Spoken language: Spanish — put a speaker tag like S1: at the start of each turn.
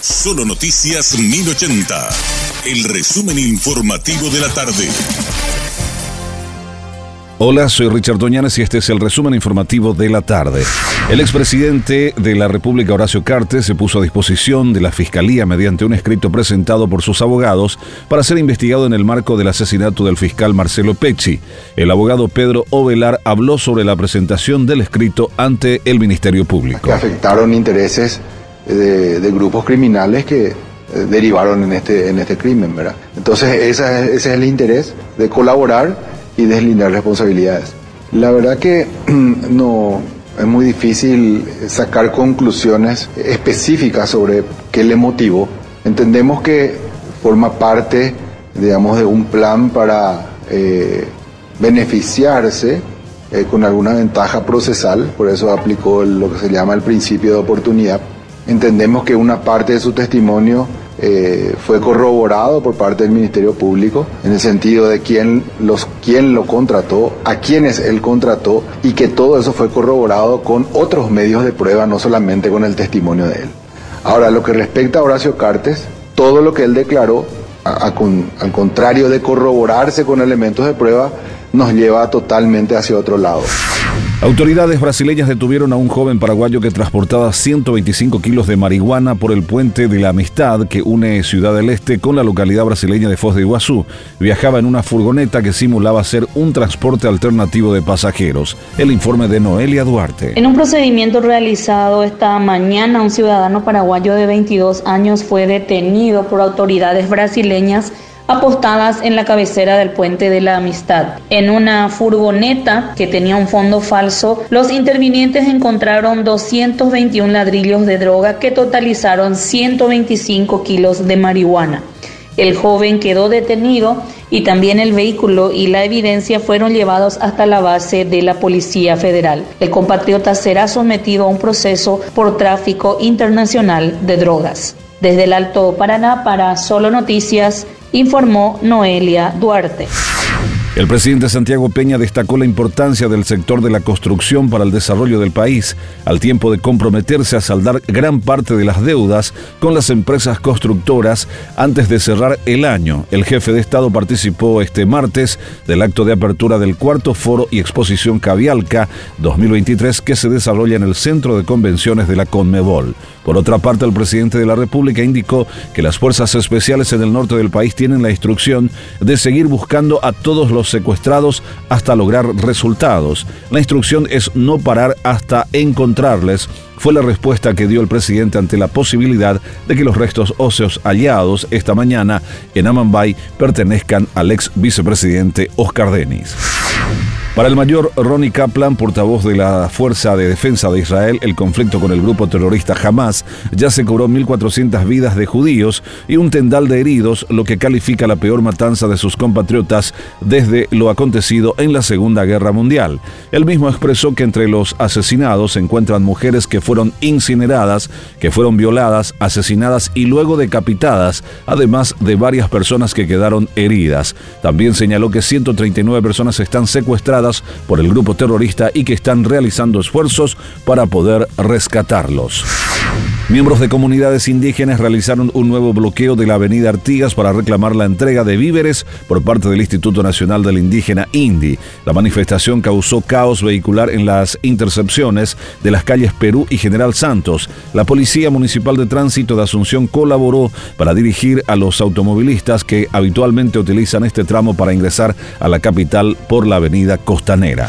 S1: Solo Noticias 1080. El resumen informativo de la tarde.
S2: Hola, soy Richard Doñanes y este es el resumen informativo de la tarde. El expresidente de la República, Horacio Cartes, se puso a disposición de la Fiscalía mediante un escrito presentado por sus abogados para ser investigado en el marco del asesinato del fiscal Marcelo Pecci. El abogado Pedro Ovelar habló sobre la presentación del escrito ante el Ministerio Público.
S3: Que afectaron intereses de, grupos criminales que eh, derivaron en este, en este crimen, ¿verdad? Entonces ese es el interés de colaborar y deslindar responsabilidades. La verdad que no es muy difícil sacar conclusiones específicas sobre qué le motivó. Entendemos que forma parte, digamos, de un plan para eh, beneficiarse eh, con alguna ventaja procesal, por eso aplicó lo que se llama el principio de oportunidad. Entendemos que una parte de su testimonio eh, fue corroborado por parte del Ministerio Público en el sentido de quién, los, quién lo contrató, a quiénes él contrató y que todo eso fue corroborado con otros medios de prueba, no solamente con el testimonio de él. Ahora, lo que respecta a Horacio Cartes, todo lo que él declaró, al contrario de corroborarse con elementos de prueba, nos lleva totalmente hacia otro lado.
S2: Autoridades brasileñas detuvieron a un joven paraguayo que transportaba 125 kilos de marihuana por el puente de la Amistad que une Ciudad del Este con la localidad brasileña de Foz de Iguazú. Viajaba en una furgoneta que simulaba ser un transporte alternativo de pasajeros. El informe de Noelia Duarte.
S4: En un procedimiento realizado esta mañana, un ciudadano paraguayo de 22 años fue detenido por autoridades brasileñas apostadas en la cabecera del puente de la amistad. En una furgoneta que tenía un fondo falso, los intervinientes encontraron 221 ladrillos de droga que totalizaron 125 kilos de marihuana. El joven quedó detenido y también el vehículo y la evidencia fueron llevados hasta la base de la Policía Federal. El compatriota será sometido a un proceso por tráfico internacional de drogas. Desde el Alto Paraná para Solo Noticias, informó Noelia Duarte.
S2: El presidente Santiago Peña destacó la importancia del sector de la construcción para el desarrollo del país, al tiempo de comprometerse a saldar gran parte de las deudas con las empresas constructoras antes de cerrar el año. El jefe de Estado participó este martes del acto de apertura del cuarto foro y exposición Cavialca 2023 que se desarrolla en el Centro de Convenciones de la Conmebol. Por otra parte, el presidente de la República indicó que las fuerzas especiales en el norte del país tienen la instrucción de seguir buscando a todos los secuestrados hasta lograr resultados. La instrucción es no parar hasta encontrarles fue la respuesta que dio el presidente ante la posibilidad de que los restos óseos hallados esta mañana en Amambay pertenezcan al ex vicepresidente Oscar Denis. Para el mayor Ronnie Kaplan, portavoz de la Fuerza de Defensa de Israel, el conflicto con el grupo terrorista Hamas ya se cobró 1.400 vidas de judíos y un tendal de heridos, lo que califica la peor matanza de sus compatriotas desde lo acontecido en la Segunda Guerra Mundial. Él mismo expresó que entre los asesinados se encuentran mujeres que fueron incineradas, que fueron violadas, asesinadas y luego decapitadas, además de varias personas que quedaron heridas. También señaló que 139 personas están por el grupo terrorista y que están realizando esfuerzos para poder rescatarlos. Miembros de comunidades indígenas realizaron un nuevo bloqueo de la avenida Artigas para reclamar la entrega de víveres por parte del Instituto Nacional del Indígena INDI. La manifestación causó caos vehicular en las intercepciones de las calles Perú y General Santos. La Policía Municipal de Tránsito de Asunción colaboró para dirigir a los automovilistas que habitualmente utilizan este tramo para ingresar a la capital por la avenida Costanera.